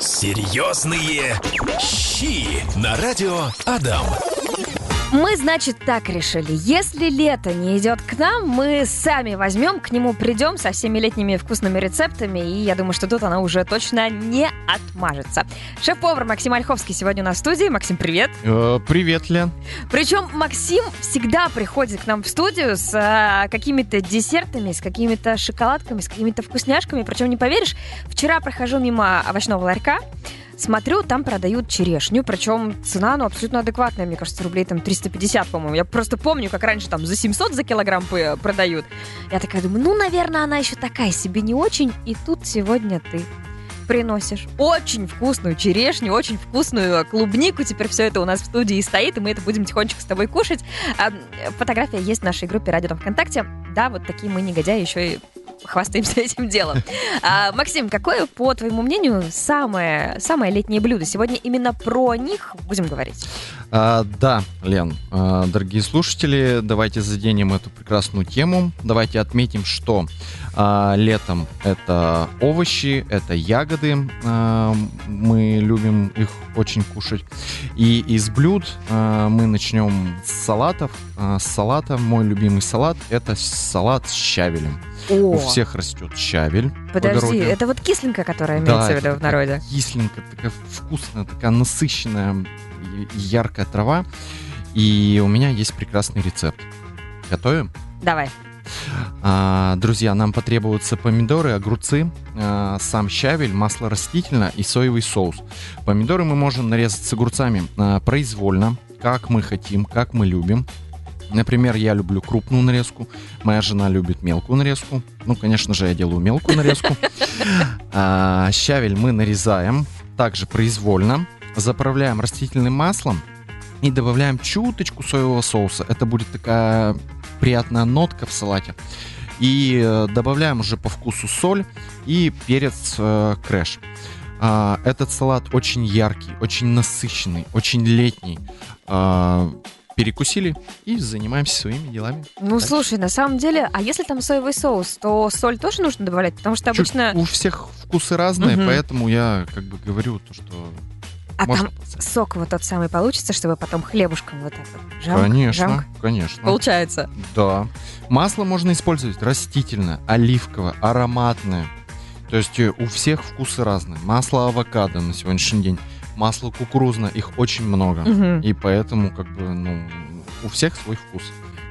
Серьезные щи на радио Адам. Мы, значит, так решили. Если лето не идет к нам, мы сами возьмем, к нему придем со всеми летними вкусными рецептами, и я думаю, что тут она уже точно не отмажется. Шеф-повар Максим Ольховский сегодня у нас в студии. Максим, привет. Э, Привет, Лен. Причем Максим всегда приходит к нам в студию с а, какими-то десертами, с какими-то шоколадками, с какими-то вкусняшками. Причем, не поверишь, вчера прохожу мимо овощного ларька, Смотрю, там продают черешню, причем цена, ну, абсолютно адекватная, мне кажется, рублей там 350, по-моему. Я просто помню, как раньше там за 700 за килограмм продают. Я такая думаю, ну, наверное, она еще такая себе не очень, и тут сегодня ты приносишь очень вкусную черешню, очень вкусную клубнику. Теперь все это у нас в студии стоит, и мы это будем тихонечко с тобой кушать. Фотография есть в нашей группе «Радио ВКонтакте». Да, вот такие мы негодяи еще и хвастаемся этим делом. А, Максим, какое, по твоему мнению, самое, самое летнее блюдо? Сегодня именно про них будем говорить. А, да, Лен, а, дорогие слушатели, давайте заденем эту прекрасную тему. Давайте отметим, что а, летом это овощи, это ягоды. а, мы любим их очень кушать. И из блюд а, мы начнем с салатов. А, с салата мой любимый салат это салат с щавелем. У О, всех растет щавель. подожди, это вот кисленька, которая Да, имеется в виду в народе. Кисленькая, такая вкусная, такая насыщенная и яркая трава. И у меня есть прекрасный рецепт. Готовим? Давай. А, друзья, нам потребуются помидоры, огурцы, а, сам щавель, масло растительное и соевый соус. Помидоры мы можем нарезать с огурцами а, произвольно, как мы хотим, как мы любим. Например, я люблю крупную нарезку, моя жена любит мелкую нарезку. Ну, конечно же, я делаю мелкую нарезку. А, Щавель мы нарезаем также произвольно, заправляем растительным маслом и добавляем чуточку соевого соуса. Это будет такая приятная нотка в салате. И э, добавляем уже по вкусу соль и перец э, крэш. А, этот салат очень яркий, очень насыщенный, очень летний. А, перекусили и занимаемся своими делами. Ну, Так. слушай, на самом деле, а если там соевый соус, то соль тоже нужно добавлять? Потому что Чуть- обычно... У всех вкусы разные, Мгм. поэтому я как бы говорю то, что А можно там подсадить. сок вот тот самый получится, чтобы потом хлебушком вот так вот. Жамк, Конечно, жамк. конечно. Получается. Да. Масло можно использовать растительное, оливковое, ароматное. То есть э, у всех вкусы разные. Масло авокадо на сегодняшний день, масло кукурузное, их очень много. Мгм. И поэтому, как бы, ну, у всех свой вкус.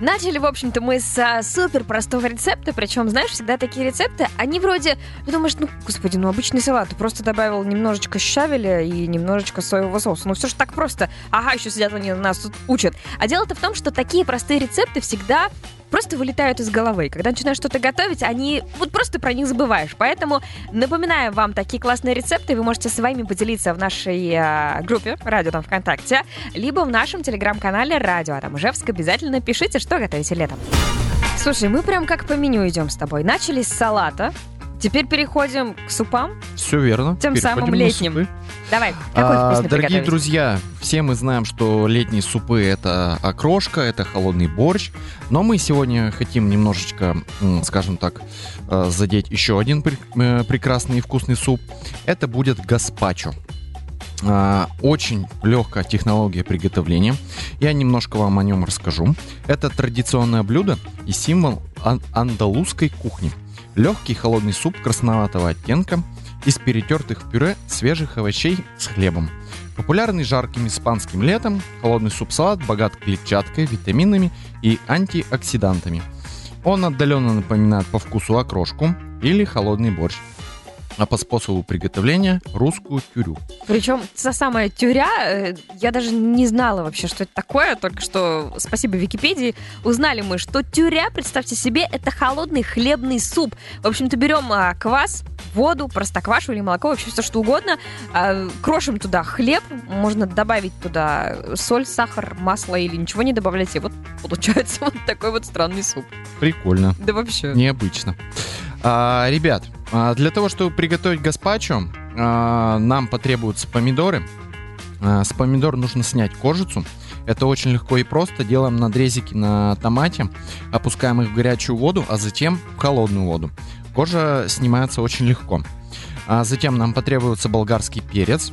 Начали, в общем-то, мы с а, супер простого рецепта, причем, знаешь, всегда такие рецепты, они вроде, ты думаешь, ну, господи, ну, обычный салат, ты просто добавил немножечко щавеля и немножечко соевого соуса, ну, все же так просто, ага, еще сидят они нас тут учат. А дело-то в том, что такие простые рецепты всегда просто вылетают из головы. Когда начинаешь что-то готовить, они вот просто про них забываешь. Поэтому напоминаем вам такие классные рецепты. Вы можете своими поделиться в нашей а, группе «Радио там ВКонтакте», либо в нашем телеграм-канале «Радио Адам Ижевск». Обязательно пишите, что готовите летом. Слушай, мы прям как по меню идем с тобой. Начали с салата, теперь переходим к супам. Все верно. Тем Переходим самым летним. Давай, какой А, вкусный дорогие друзья, все мы знаем, что летние супы это окрошка, это холодный борщ, но мы сегодня хотим немножечко, скажем так, э, задеть еще один э, прекрасный и вкусный суп. Это будет гаспачо. А, Очень легкая технология приготовления. Я немножко вам о нем расскажу. Это традиционное блюдо и символ ан- андалузской кухни. Легкий холодный суп красноватого оттенка из перетертых в пюре свежих овощей с хлебом. Популярный жарким испанским летом, холодный суп-салат богат клетчаткой, витаминами и антиоксидантами. Он отдаленно напоминает по вкусу окрошку или холодный борщ, а по способу приготовления русскую тюрю. Причем та самая тюря, э, я даже не знала вообще, что это такое, только что, спасибо Википедии, узнали мы, что тюря, представьте себе, это холодный хлебный суп. В общем-то, берем а, квас, воду, простоквашу или молоко, вообще все что угодно, а, крошим туда хлеб, можно добавить туда соль, сахар, масло или ничего не добавлять, и вот получается вот такой вот странный суп. Прикольно. Да вообще. Необычно. А, ребят, а, для того, чтобы приготовить гаспачо, а, нам потребуются помидоры. А, С помидор нужно снять кожицу. Это очень легко и просто. Делаем надрезики на томате, опускаем их в горячую воду, а затем в холодную воду. Кожа снимается очень легко. А затем нам потребуется болгарский перец.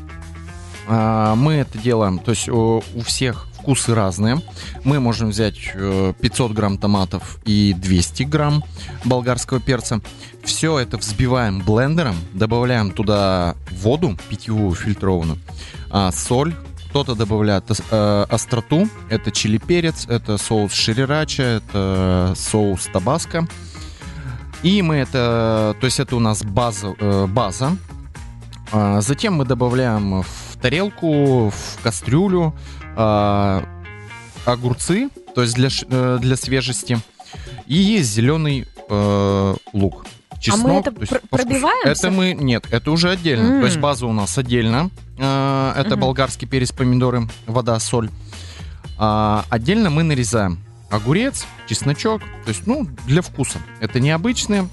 Мы это делаем, то есть у всех вкусы разные. Мы можем взять э, 500 грамм томатов и 200 грамм болгарского перца. Все это взбиваем блендером, добавляем туда воду питьевую фильтрованную, а, соль, кто-то добавляет э, остроту, это чили перец, это соус ширирача, это соус табаско. И мы это, то есть это у нас база, э, база. А, затем мы добавляем в тарелку, в кастрюлю а, огурцы, то есть для, э, для свежести. И есть зеленый э, лук. Чеснок, это то есть пр- пробиваемся? Это мы, нет, это уже отдельно. М. То есть база у нас отдельно. Э, это Мгм. болгарский перец, помидоры, вода, соль. А, отдельно мы нарезаем огурец, чесночок, то есть, ну, для вкуса. Это необычные,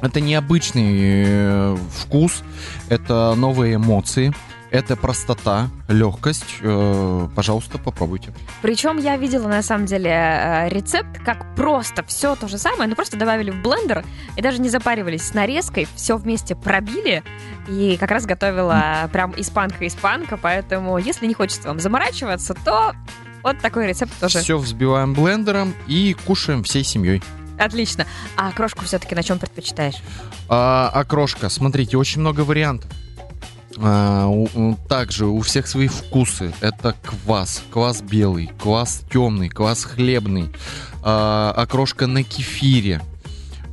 это необычный э, вкус, это новые эмоции, это простота, легкость. Э, пожалуйста, попробуйте. Причем я видела на самом деле э, рецепт, как просто все то же самое, но просто добавили в блендер и даже не запаривались с нарезкой, все вместе пробили. И как раз готовила прям испанка-испанка, поэтому если не хочется вам заморачиваться, то вот такой рецепт тоже Все взбиваем блендером и кушаем всей семьей. отлично. А крошку все-таки на чем предпочитаешь? А, окрошка, смотрите, очень много вариантов. А, у- также у всех свои вкусы. Это квас, квас белый, квас темный, квас хлебный, а, окрошка на кефире.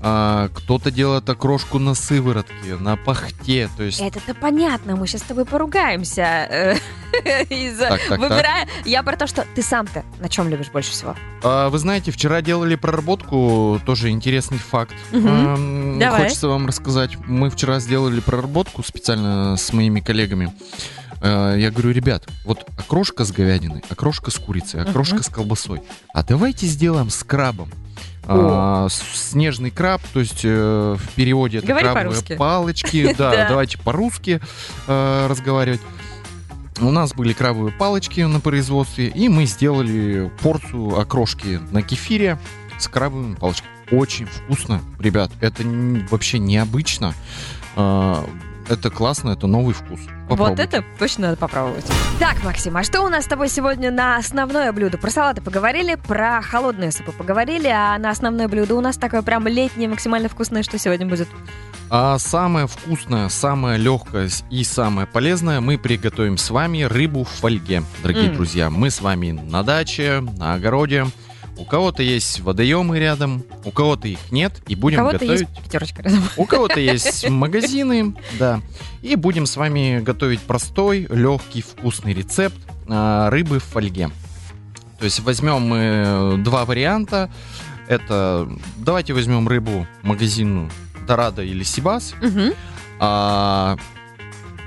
А, кто-то делает окрошку на сыворотке, на пахте. То есть, Это-то понятно, мы сейчас с тобой поругаемся. так, так, так. Выбирая, я про то, что ты сам-то на чем любишь больше всего? А, вы знаете, вчера делали проработку, тоже интересный факт. Давай. Хочется вам рассказать. Мы вчера сделали проработку специально с моими коллегами. А, Я говорю, ребят, вот окрошка с говядиной, окрошка с курицей, окрошка с колбасой. А давайте сделаем с крабом. А, снежный краб, то есть э, в переводе это Говори крабовые палочки. Да. Да, давайте по-русски э, разговаривать. У нас были крабовые палочки на производстве, и мы сделали порцию окрошки на кефире с крабовыми палочками. Очень вкусно, ребят. Это вообще необычно. Это классно, это новый вкус. Вот Попробуйте. это точно надо попробовать. Так, Максим, а что у нас с тобой сегодня на основное блюдо? Про салаты поговорили, про холодные супы поговорили, а на основное блюдо у нас такое прям летнее, максимально вкусное, что сегодня будет? А самое вкусное, самое легкое и самое полезное мы приготовим с вами рыбу в фольге, дорогие М. друзья. Мы с вами на даче, на огороде. У кого-то есть водоемы рядом, у кого-то их нет, и У будем кого-то готовить. есть пятерочка рядом. У кого-то есть магазины, да. И будем с вами готовить простой, легкий, вкусный рецепт а, рыбы в фольге. То есть возьмем мы два варианта. Это давайте возьмем рыбу магазинную Дорадо или Сибас. Мгм. А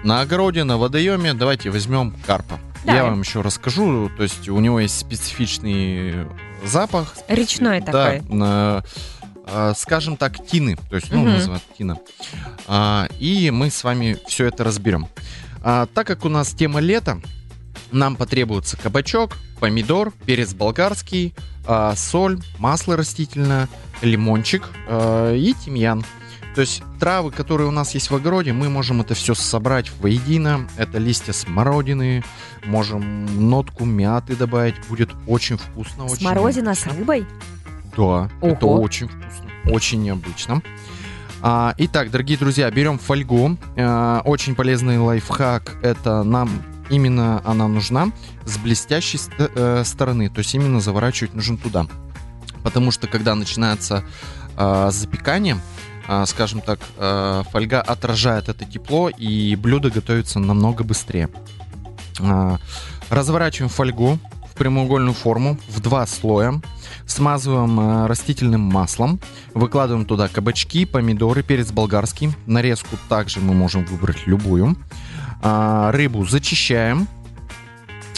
на огороде, на водоеме давайте возьмем карпа. Давай. Я вам еще расскажу. То есть у него есть специфичный запах. Речной Да, такой. на, а, скажем так, тины. То есть, ну, Мгм. называют тина. А, и мы с вами все это разберем. А, так как у нас тема лета, нам потребуется кабачок, помидор, перец болгарский, а, соль, масло растительное, лимончик а, и тимьян. То есть травы, которые у нас есть в огороде, мы можем это все собрать воедино. Это листья смородины, можем нотку мяты добавить, будет очень вкусно. очень Смородина с необычно. рыбой? Да, это Ого. очень вкусно, очень необычно. А, итак, дорогие друзья, берем фольгу. А, очень полезный лайфхак. Это нам именно она нужна с блестящей ст- э, стороны. То есть именно заворачивать нужно туда. Потому что когда начинается а, запекание, скажем так, а, фольга отражает это тепло, и блюдо готовится намного быстрее. А, разворачиваем фольгу в прямоугольную форму в два слоя. Смазываем растительным маслом. Выкладываем туда кабачки, помидоры, перец болгарский. Нарезку также мы можем выбрать любую. А, рыбу зачищаем.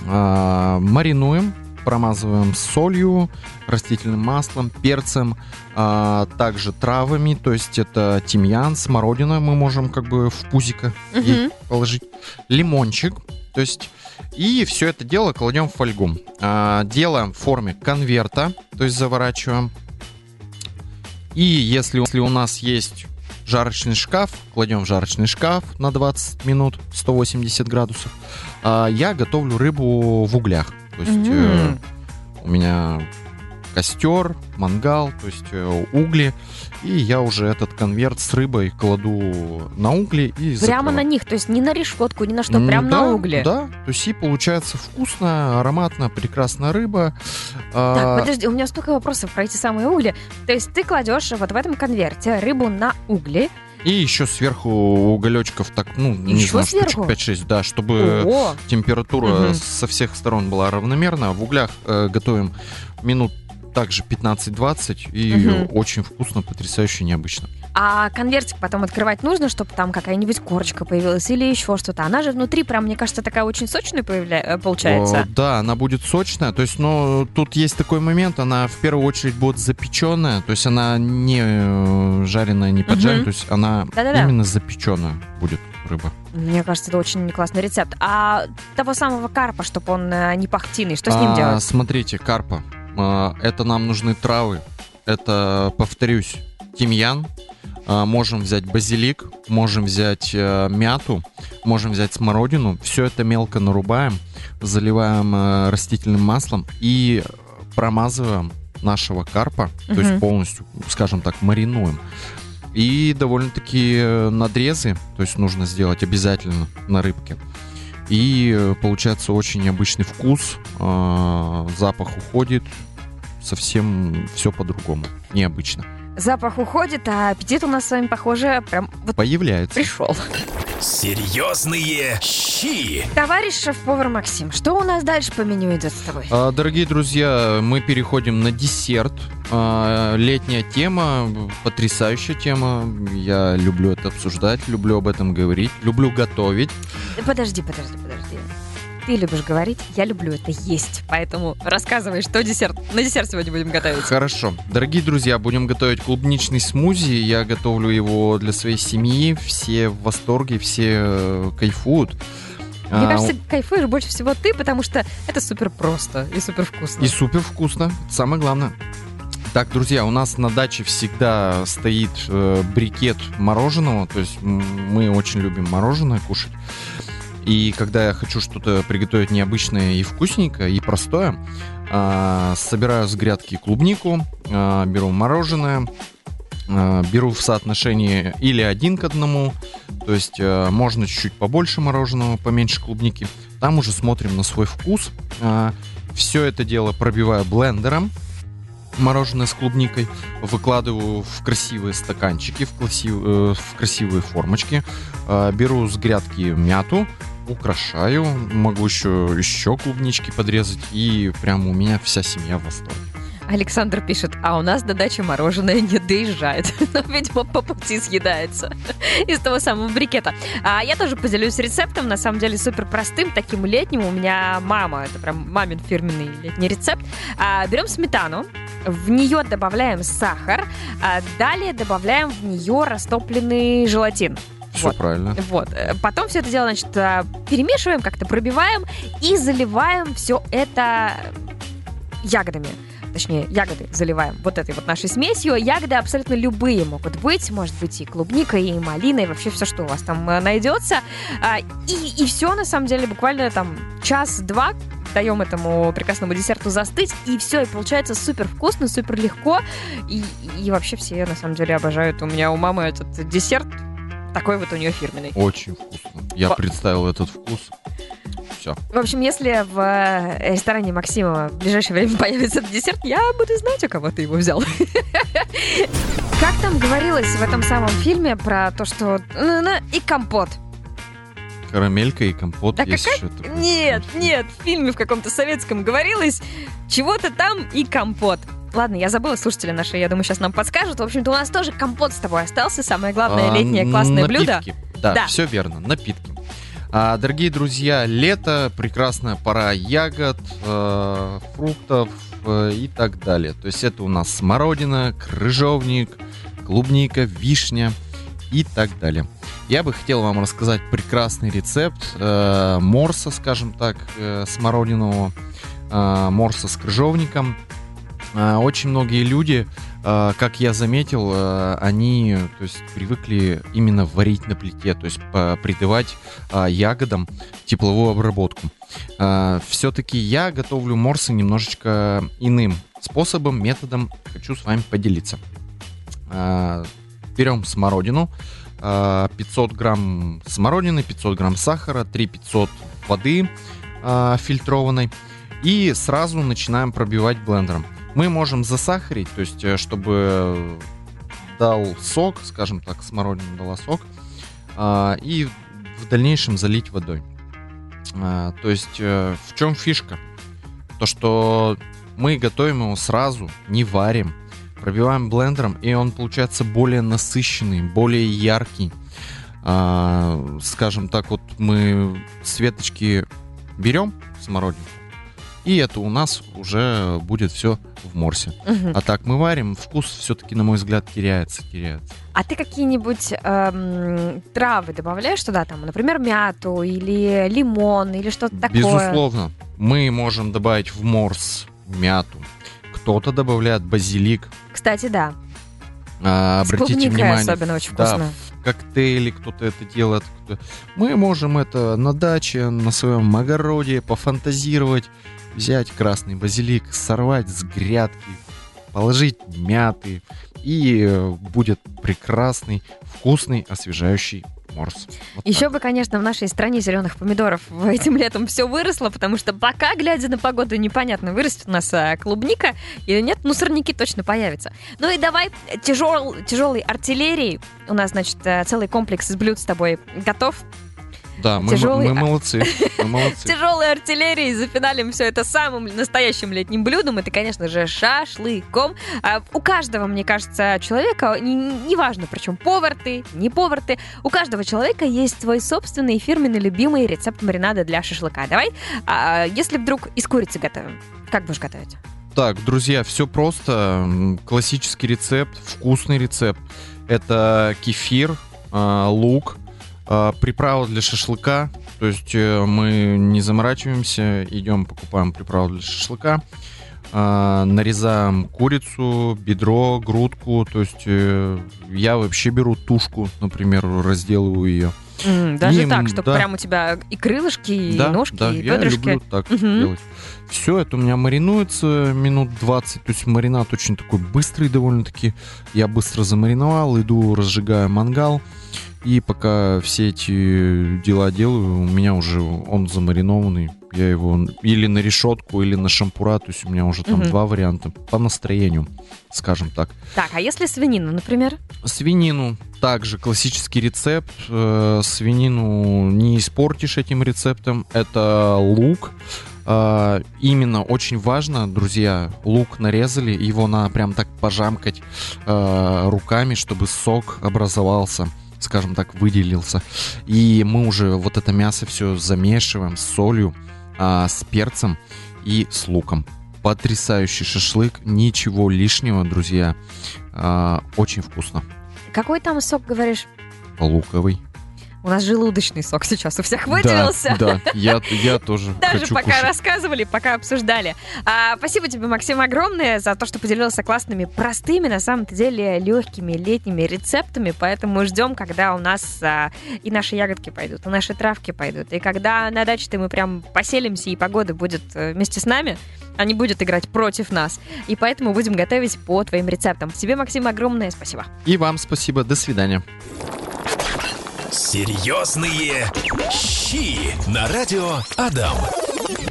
а, маринуем. Промазываем солью, растительным маслом, перцем, а, также травами, то есть это тимьян, смородина мы можем как бы в пузико ей Мгм. положить, лимончик, то есть и все это дело кладем в фольгу. А, делаем в форме конверта, то есть заворачиваем. И если, если у нас есть жарочный шкаф, кладем в жарочный шкаф на 20 минут, 180 градусов. А я готовлю рыбу в углях. То есть э, М. у меня костер, мангал, то есть э, угли. И я уже этот конверт с рыбой кладу на угли и Прямо на закрываю. них, то есть не на решетку, ни на что, М, прям да, на угле. Да, то есть и получается вкусно, ароматно, прекрасная рыба. А, Так, подожди, у меня столько вопросов про эти самые угли. То есть ты кладешь вот в этом конверте рыбу на угли. И еще сверху уголечков так, ну, не Еще знаю, штучек сверху? 5-6, да, чтобы О, температура Мгм. со всех сторон была равномерна. В углях э, готовим минут также 15-20, и Мгм. очень вкусно, потрясающе, необычно. А конвертик потом открывать нужно, чтобы там какая-нибудь корочка появилась или еще что-то. Она же внутри прям, мне кажется, такая очень сочная появля... э, О, получается. да, она будет сочная. То есть, но тут есть такой момент, она в первую очередь будет запеченная, то есть она не э, жареная, не поджаренная, Мгм. то есть она Да-да-да. именно запеченная будет рыба. Мне кажется, это очень классный рецепт. А того самого карпа, чтобы он э, не пахтиный, что с ним А, делать? Смотрите, карпа. А, Это нам нужны травы. Это, повторюсь, тимьян. А, Можем взять базилик, можем взять э, мяту, можем взять смородину. Все это мелко нарубаем, заливаем э, растительным маслом и промазываем нашего карпа, то Мгм. есть полностью, скажем так, маринуем. И довольно-таки э, надрезы, то есть нужно сделать обязательно на рыбке. И получается очень необычный вкус, э, запах уходит, совсем все по-другому, необычно. Запах уходит, а аппетит у нас с вами, похоже, прям вот Появляется. пришел. Серьезные щи. Товарищ шеф-повар Максим, что у нас дальше по меню идет с тобой? А, Дорогие друзья, мы переходим на десерт. А, Летняя тема, потрясающая тема. Я люблю это обсуждать, люблю об этом говорить, люблю готовить. Подожди, подожди, подожди. Ты любишь говорить, я люблю это есть. Поэтому рассказывай, что десерт. На десерт сегодня будем готовить. Хорошо. Дорогие друзья, будем готовить клубничный смузи. Я готовлю его для своей семьи. Все в восторге, все э, кайфуют. Мне А, кажется, кайфуешь больше всего ты, потому что это супер просто и супер вкусно. И супер вкусно. Самое главное. Так, друзья, у нас на даче всегда стоит э, брикет мороженого. То есть мы очень любим мороженое кушать. И когда я хочу что-то приготовить необычное и вкусненькое, и простое, а, собираю с грядки клубнику, а, беру мороженое, а, беру в соотношении или один к одному, то есть э, можно чуть-чуть побольше мороженого, поменьше клубники. Там уже смотрим на свой вкус. Все это дело пробиваю блендером, мороженое с клубникой, выкладываю в красивые стаканчики, в, красив- э, в красивые формочки, беру с грядки мяту, украшаю, могу еще еще клубнички подрезать, и прям у меня вся семья в восторге. Александр пишет, а у нас до дачи мороженое не доезжает. Но, видимо, по пути съедается из того самого брикета. А я тоже поделюсь рецептом, на самом деле супер простым, таким летним. У меня мама, это прям мамин фирменный летний рецепт. А, берем сметану, в нее добавляем сахар, а далее добавляем в нее растопленный желатин. Все Вот. правильно. Вот. Э, Потом все это дело, значит, а, перемешиваем, как-то пробиваем и заливаем все это ягодами. Точнее, ягоды заливаем вот этой вот нашей смесью. Ягоды абсолютно любые могут быть. Может быть и клубника, и малина, и вообще все, что у вас там э, найдется. А, И, и все, на самом деле, буквально там час-два даем этому прекрасному десерту застыть, и все, и получается супер вкусно, супер легко, и, и вообще все, на самом деле, обожают. У меня у мамы этот десерт такой вот у нее фирменный. Очень вкусно. Я Во- представил этот вкус. Все. В общем, если в э, ресторане Максима в ближайшее время появится этот десерт, я буду знать, у кого ты его взял. Как там говорилось в этом самом фильме про то, что ну, ну, и компот. Карамелька и компот Да есть какая- такой. Нет, нет, в фильме в каком-то советском говорилось чего-то там и компот. Ладно, я забыла, слушатели наши, я думаю, сейчас нам подскажут. В общем-то, у нас тоже компот с тобой остался. Самое главное А, летнее классное блюдо. Да, Да. все верно, напитки. А, дорогие друзья, лето, прекрасная пора ягод, э, фруктов э, и так далее. То есть это у нас смородина, крыжовник, клубника, вишня и так далее. Я бы хотел вам рассказать прекрасный рецепт э, морса, скажем так, э, смородинового, э, морса с крыжовником. Э, очень многие люди э, как я заметил, э, они то есть, привыкли именно варить на плите, то есть придавать ягодам тепловую обработку. Все-таки я готовлю морсы немножечко иным способом, методом. Хочу с вами поделиться. Берем смородину, э, 500 грамм смородины, 500 грамм сахара, 3 500 воды фильтрованной и сразу начинаем пробивать блендером. Мы можем засахарить, то есть э, чтобы дал сок, скажем так, смородина дала сок, а, и в дальнейшем залить водой. А, То есть э, в чем фишка? То, что мы готовим его сразу, не варим, пробиваем блендером, и он получается более насыщенный, более яркий. А, Скажем так, вот мы с веточки берем смородинку, и это у нас уже будет все в морсе. Мгм. А так мы варим, вкус все-таки, на мой взгляд, теряется, теряется. А ты какие-нибудь эм, травы добавляешь туда, там, например, мяту или лимон или что-то такое? Безусловно, мы можем добавить в морс мяту. Кто-то добавляет базилик. Кстати, да. А, обратите внимание, особенно очень да, вкусно. в коктейле кто-то это делает. кто- Мы можем это на даче, на своем огороде пофантазировать, взять красный базилик, сорвать с грядки, положить мяты, и э, будет прекрасный, вкусный, освежающий морс. Вот Еще так. бы, конечно, в нашей стране зеленых помидоров этим летом все выросло, потому что пока, глядя на погоду, непонятно, вырастет у нас а, клубника или нет, ну, сорняки точно появятся. Ну и давай тяжел, тяжелой артиллерии. У нас, значит, э, целый комплекс из блюд с тобой готов. Да, мы, тяжелый- мы молодцы. Мы молодцы. Тяжелой артиллерией зафиналим все это самым настоящим летним блюдом. Это, конечно же, шашлыком. А у каждого, мне кажется, человека, неважно, причем повар ты, не повар ты, у каждого человека есть свой собственный фирменный любимый рецепт маринада для шашлыка. Давай, а, если вдруг из курицы готовим, как будешь готовить? Так, друзья, все просто. Классический рецепт, вкусный рецепт. Это кефир, а, лук, приправа для шашлыка. То есть э, мы не заморачиваемся, идем покупаем приправу для шашлыка. а, нарезаем курицу, бедро, грудку. То есть э, я вообще беру тушку, например, разделываю ее. М, даже Им, так, чтобы да. прям у тебя и крылышки, и да, ножки, да, и я бедрышки. люблю так Мгм. делать. Все это у меня маринуется минут 20. То есть маринад очень такой быстрый довольно-таки. Я быстро замариновал, иду, разжигаю мангал. И пока все эти дела делаю, у меня уже он замаринованный. Я его или на решетку, или на шампура. То есть у меня уже там Мгм. два варианта по настроению, скажем так. Так, а если свинина, например? Свинину также классический рецепт. Э, Свинину не испортишь этим рецептом. Это лук. Э, Именно очень важно, друзья, лук нарезали, его надо прям так пожамкать э, руками, чтобы сок образовался скажем так, выделился. И мы уже вот это мясо все замешиваем с солью, а, с перцем и с луком. Потрясающий шашлык, ничего лишнего, друзья. А, очень вкусно. Какой там сок, говоришь? Луковый. У нас желудочный сок сейчас у всех выделился. Да, да, я, я тоже Даже хочу пока кушать. рассказывали, пока обсуждали. А, спасибо тебе, Максим, огромное за то, что поделился классными, простыми, на самом-то деле, легкими летними рецептами. Поэтому ждем, когда у нас а, и наши ягодки пойдут, и наши травки пойдут. И когда на даче-то мы прям поселимся, и погода будет э, вместе с нами, а не будет играть против нас. И поэтому будем готовить по твоим рецептам. Тебе, Максим, огромное спасибо. И вам спасибо, до свидания. Серьезные щи на радио Адам.